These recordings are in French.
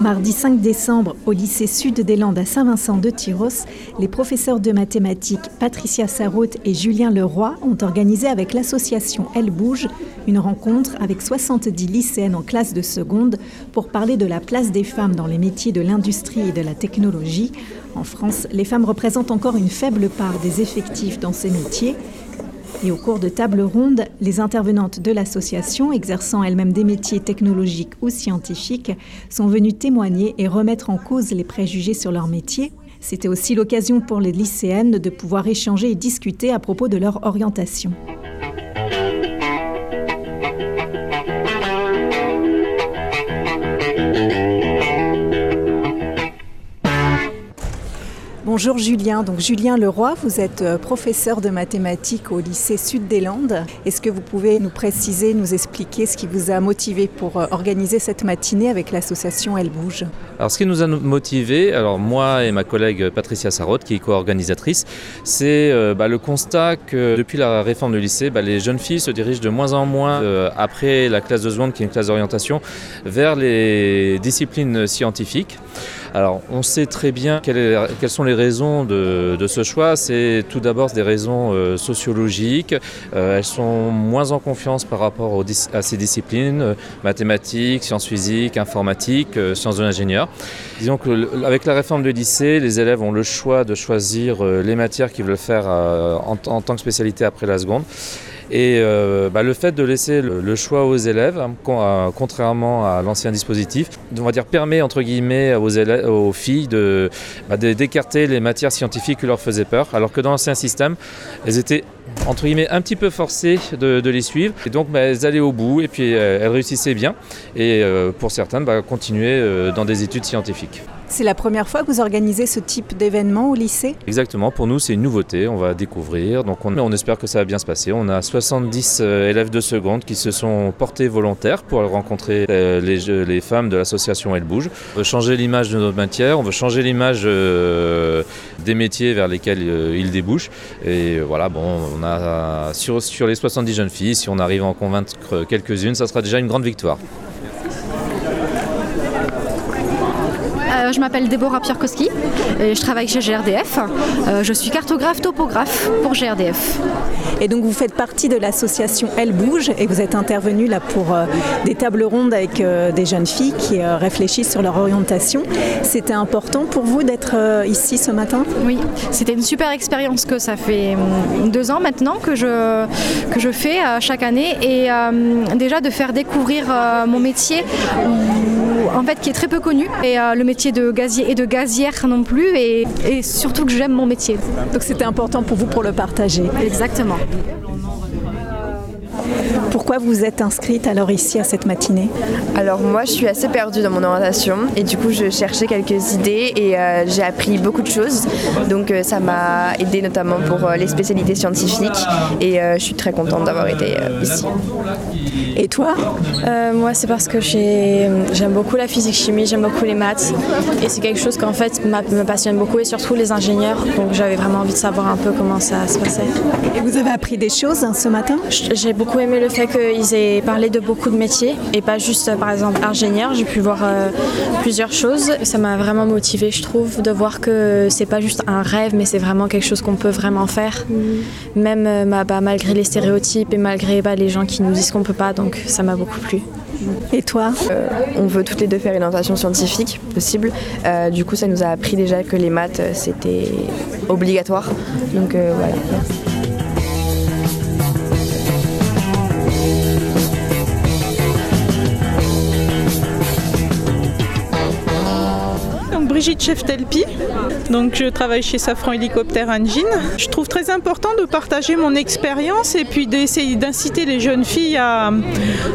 Mardi 5 décembre, au lycée Sud des Landes à Saint-Vincent de Tyros, les professeurs de mathématiques Patricia Sarraute et Julien Leroy ont organisé avec l'association Elle Bouge une rencontre avec 70 lycéennes en classe de seconde pour parler de la place des femmes dans les métiers de l'industrie et de la technologie. En France, les femmes représentent encore une faible part des effectifs dans ces métiers. Et au cours de tables rondes, les intervenantes de l'association, exerçant elles-mêmes des métiers technologiques ou scientifiques, sont venues témoigner et remettre en cause les préjugés sur leur métier. C'était aussi l'occasion pour les lycéennes de pouvoir échanger et discuter à propos de leur orientation. Bonjour Julien. Donc Julien Leroy, vous êtes euh, professeur de mathématiques au lycée Sud des Landes. Est-ce que vous pouvez nous préciser, nous expliquer ce qui vous a motivé pour euh, organiser cette matinée avec l'association Elle Bouge? Alors ce qui nous a motivé, alors moi et ma collègue Patricia Sarotte, qui est co-organisatrice, c'est euh, bah, le constat que depuis la réforme du lycée, bah, les jeunes filles se dirigent de moins en moins après la classe de seconde, qui est une classe d'orientation, vers les disciplines scientifiques. Alors, on sait très bien quelles sont les raisons de, de ce choix. C'est tout d'abord des raisons euh, sociologiques. Euh, elles sont moins en confiance par rapport à ces disciplines, euh, mathématiques, sciences physiques, informatique, euh, sciences de l'ingénieur. Disons que le- avec la réforme du lycée, les élèves ont le choix de choisir les matières qu'ils veulent faire en tant que spécialité après la seconde. Et euh, bah, le fait de laisser le, choix aux élèves, hein, euh, contrairement à l'ancien dispositif, on va dire permet entre guillemets aux, filles bah, de- d'écarter les matières scientifiques qui leur faisaient peur, alors que dans l'ancien système, elles étaient entre guillemets un petit peu forcées de, les suivre, et donc bah, elles allaient au bout et puis euh, elles réussissaient bien, et pour certaines, continuer dans des études scientifiques. C'est la première fois que vous organisez ce type d'événement au lycée? Exactement, pour nous c'est une nouveauté, on va découvrir, donc on, espère que ça va bien se passer. On a 70 euh, élèves de seconde qui se sont portés volontaires pour rencontrer euh, les, femmes de l'association Elle Bouge. On veut changer l'image de notre matière, on veut changer l'image euh, des métiers vers lesquels ils débouchent. Et voilà, bon, on a sur, sur les 70 jeunes filles, si on arrive à en convaincre quelques-unes, ça sera déjà une grande victoire. Euh, je m'appelle Déborah Pierkowski et je travaille chez GRDF. Euh, je suis cartographe topographe pour GRDF. Et donc vous faites partie de l'association Elle Bouge et vous êtes intervenu là pour euh, des tables rondes avec des jeunes filles qui réfléchissent sur leur orientation. C'était important pour vous d'être ici ce matin? Oui, c'était une super expérience que ça fait hum, deux ans maintenant que je, que je fais chaque année et déjà de faire découvrir mon métier où- en fait qui est très peu connu et euh, le métier de gazier et de gazière non plus et, et surtout que j'aime mon métier. Donc c'était important pour vous pour le partager. Exactement. Pourquoi vous êtes inscrite alors ici à cette matinée Alors moi je suis assez perdue dans mon orientation et du coup je cherchais quelques idées et euh, j'ai appris beaucoup de choses. Donc euh, ça m'a aidé notamment pour euh, les spécialités scientifiques et euh, je suis très contente d'avoir été euh, ici. Et toi Euh, moi, c'est parce que j'ai- j'aime beaucoup la physique-chimie, j'aime beaucoup les maths. Et c'est quelque chose qu'en fait me passionne beaucoup, et surtout les ingénieurs. Donc j'avais vraiment envie de savoir un peu comment ça se passait. Et vous avez appris des choses hein, ce matin? J'ai beaucoup aimé le fait qu'ils aient parlé de beaucoup de métiers, et pas juste, par exemple, ingénieur. J'ai pu voir euh, plusieurs choses. Ça m'a vraiment motivée, je trouve, de voir que c'est pas juste un rêve, mais c'est vraiment quelque chose qu'on peut vraiment faire. Même euh, bah, malgré les stéréotypes et malgré bah, les gens qui nous disent qu'on peut pas. Donc ça m'a beaucoup plu. Et toi? Euh, on veut toutes les deux faire une orientation scientifique possible. Euh, du coup ça nous a appris déjà que les maths c'était obligatoire. Donc euh, voilà. Brigitte Cheftelpi, Donc je travaille chez Safran Hélicoptère Engine. Je trouve très important de partager mon expérience et puis d'essayer d'inciter les jeunes filles à,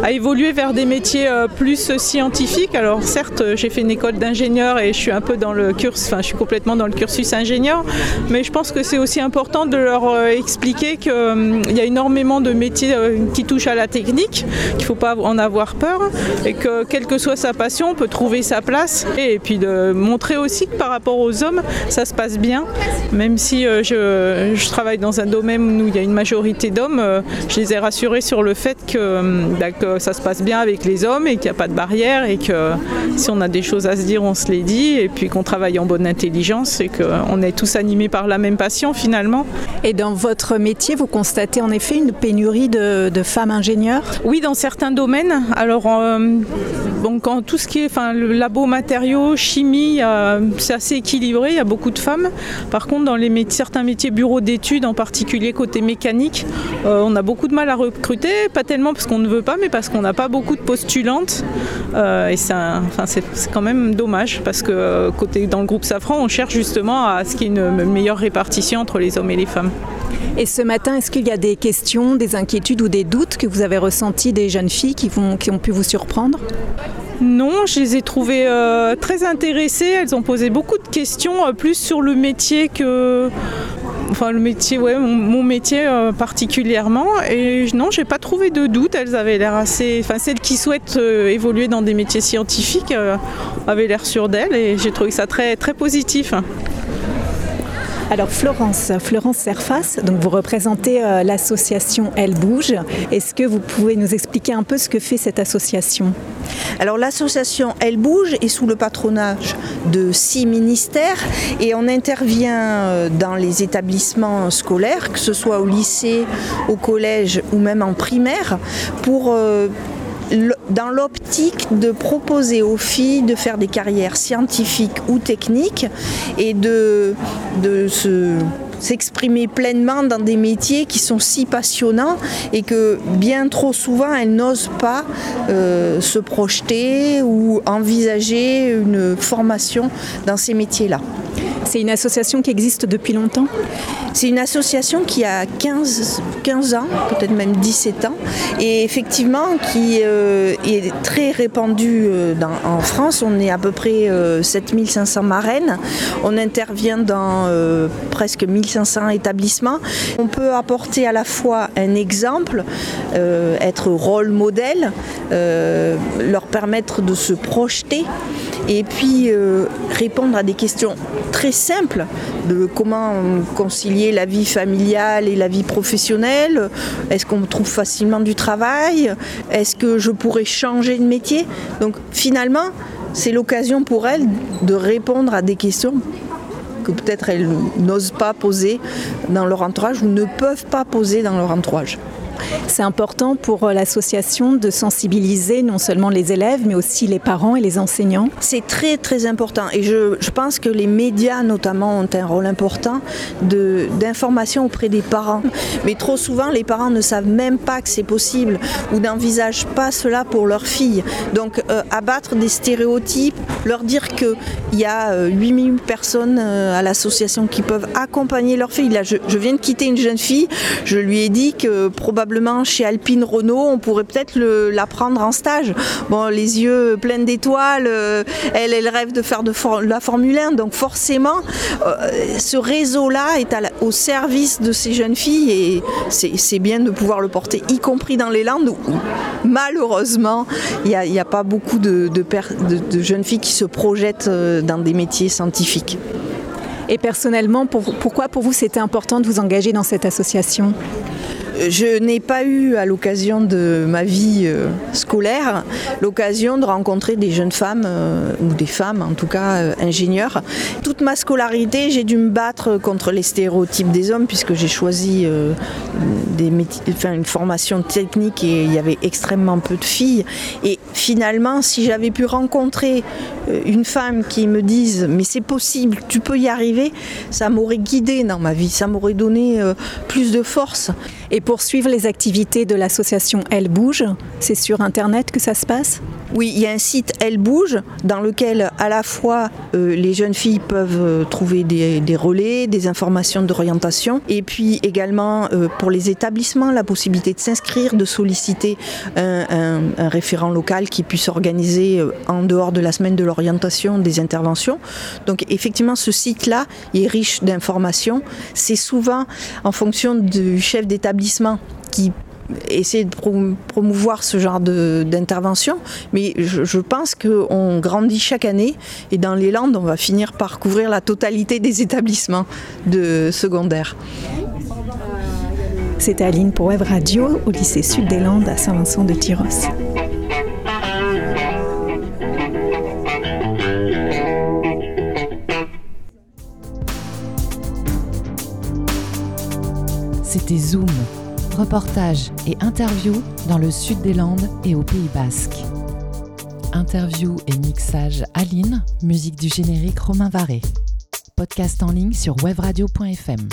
à, évoluer vers des métiers euh, plus scientifiques. Alors certes, j'ai fait une école d'ingénieur et je suis un peu dans le cursus, enfin je suis complètement dans le cursus ingénieur, mais je pense que c'est aussi important de leur euh, expliquer qu'il hum, y a énormément de métiers euh, qui touchent à la technique, qu'il ne faut pas en avoir peur et que quelle que soit sa passion, on peut trouver sa place et puis de montrer aussi que par rapport aux hommes, ça se passe bien, même si je, je travaille dans un domaine où il y a une majorité d'hommes, je les ai rassurés sur le fait que, hum, bah, que ça se passe bien avec les hommes et qu'il n'y a pas de barrière et que si on a des choses à se dire, on se les dit et puis qu'on travaille en bonne intelligence et qu'on est tous animés par la même passion finalement. Et dans votre métier, vous constatez en effet une pénurie de, de femmes ingénieurs? Oui, dans certains domaines. Alors, euh, bon, quand tout ce qui est enfin, le labo matériaux, chimie, euh, c'est assez équilibré, il y a beaucoup de femmes. Par contre, dans certains métiers bureaux d'études, en particulier côté mécanique, euh, on a beaucoup de mal à recruter, pas tellement parce qu'on ne veut pas, mais parce qu'on n'a pas beaucoup de postulantes. Euh, et c'est quand même dommage parce que euh, côté, dans le groupe Safran, on cherche justement à ce qu'il y ait une meilleure répartition entre les hommes et les femmes. Et ce matin, est-ce qu'il y a des questions, des inquiétudes ou des doutes que vous avez ressentis des jeunes filles qui ont pu vous surprendre? Non, je les ai trouvées euh, très intéressées. Elles ont posé beaucoup de questions, euh, plus sur le métier que. Enfin, le métier, ouais, mon, métier euh, particulièrement. Et non, j'ai pas trouvé de doute. Elles avaient l'air assez. Enfin, celles qui souhaitent évoluer dans des métiers scientifiques avaient l'air sûres d'elles. Et j'ai trouvé ça très, très positif. Alors Florence, Florence Serfas, donc vous représentez euh, l'association Elle Bouge. Est-ce que vous pouvez nous expliquer un peu ce que fait cette association? Alors l'association Elle Bouge est sous le patronage de six ministères et on intervient euh, dans les établissements scolaires, que ce soit au lycée, au collège ou même en primaire, pour euh, dans l'optique de proposer aux filles de faire des carrières scientifiques ou techniques et de, se s'exprimer pleinement dans des métiers qui sont si passionnants et que bien trop souvent elles n'osent pas euh, se projeter ou envisager une formation dans ces métiers-là. C'est une association qui existe depuis longtemps C'est une association qui a 15, 15 ans, peut-être même 17 ans, et effectivement qui euh, est très répandue euh, en France. On est à peu près euh, 7500 marraines. On intervient dans euh, presque 1500 établissements. On peut apporter à la fois un exemple, être rôle modèle, leur permettre de se projeter et puis euh, répondre à des questions très simples de comment concilier la vie familiale et la vie professionnelle. Est-ce qu'on trouve facilement du travail? Est-ce que je pourrais changer de métier? Donc finalement, c'est l'occasion pour elles de répondre à des questions que peut-être elles n'osent pas poser dans leur entourage ou ne peuvent pas poser dans leur entourage. C'est important pour euh, l'association de sensibiliser non seulement les élèves, mais aussi les parents et les enseignants. C'est très très important et je, pense que les médias notamment ont un rôle important d'information auprès des parents. Mais trop souvent les parents ne savent même pas que c'est possible ou n'envisagent pas cela pour leur fille. Donc euh, abattre des stéréotypes, leur dire qu'il y a euh, 8000 personnes euh, à l'association qui peuvent accompagner leur fille. Là je viens de quitter une jeune fille, je lui ai dit que probablement probablement chez Alpine Renault, on pourrait peut-être la prendre en stage. Bon, les yeux pleins d'étoiles, euh, elle, elle rêve de faire de la Formule 1, donc forcément, euh, ce réseau-là est au service de ces jeunes filles et c'est bien de pouvoir le porter, y compris dans les Landes où, malheureusement, il n'y a, pas beaucoup de, jeunes filles qui se projettent euh, dans des métiers scientifiques. Et personnellement, pour, pourquoi pour vous c'était important de vous engager dans cette association? Je n'ai pas eu à l'occasion de ma vie euh, scolaire l'occasion de rencontrer des jeunes femmes euh, ou des femmes en tout cas euh, ingénieurs. Toute ma scolarité j'ai dû me battre contre les stéréotypes des hommes puisque j'ai choisi une formation technique et il y avait extrêmement peu de filles. Et finalement si j'avais pu rencontrer euh, une femme qui me dise mais c'est possible tu peux y arriver ça m'aurait guidé dans ma vie ça m'aurait donné euh, plus de force. Et pour suivre les activités de l'association Elle Bouge, c'est sur internet que ça se passe? Oui, il y a un site Elle Bouge dans lequel à la fois euh, les jeunes filles peuvent euh, trouver des, relais, des informations d'orientation et puis également euh, pour les établissements la possibilité de s'inscrire, de solliciter un, référent local qui puisse organiser en dehors de la semaine de l'orientation des interventions. Donc effectivement ce site-là est riche d'informations. C'est souvent en fonction du chef d'établissement qui essayer de prom- promouvoir ce genre de- d'intervention, mais je, je pense qu'on grandit chaque année et dans les Landes, on va finir par couvrir la totalité des établissements de secondaire. C'était Aline pour Web Radio au lycée Sud des Landes à Saint-Vincent de Tyros. C'était Zoom, reportage et interview dans le sud des Landes et au Pays Basque. Interview et mixage Aline, musique du générique Romain Varé. Podcast en ligne sur webradio.fm.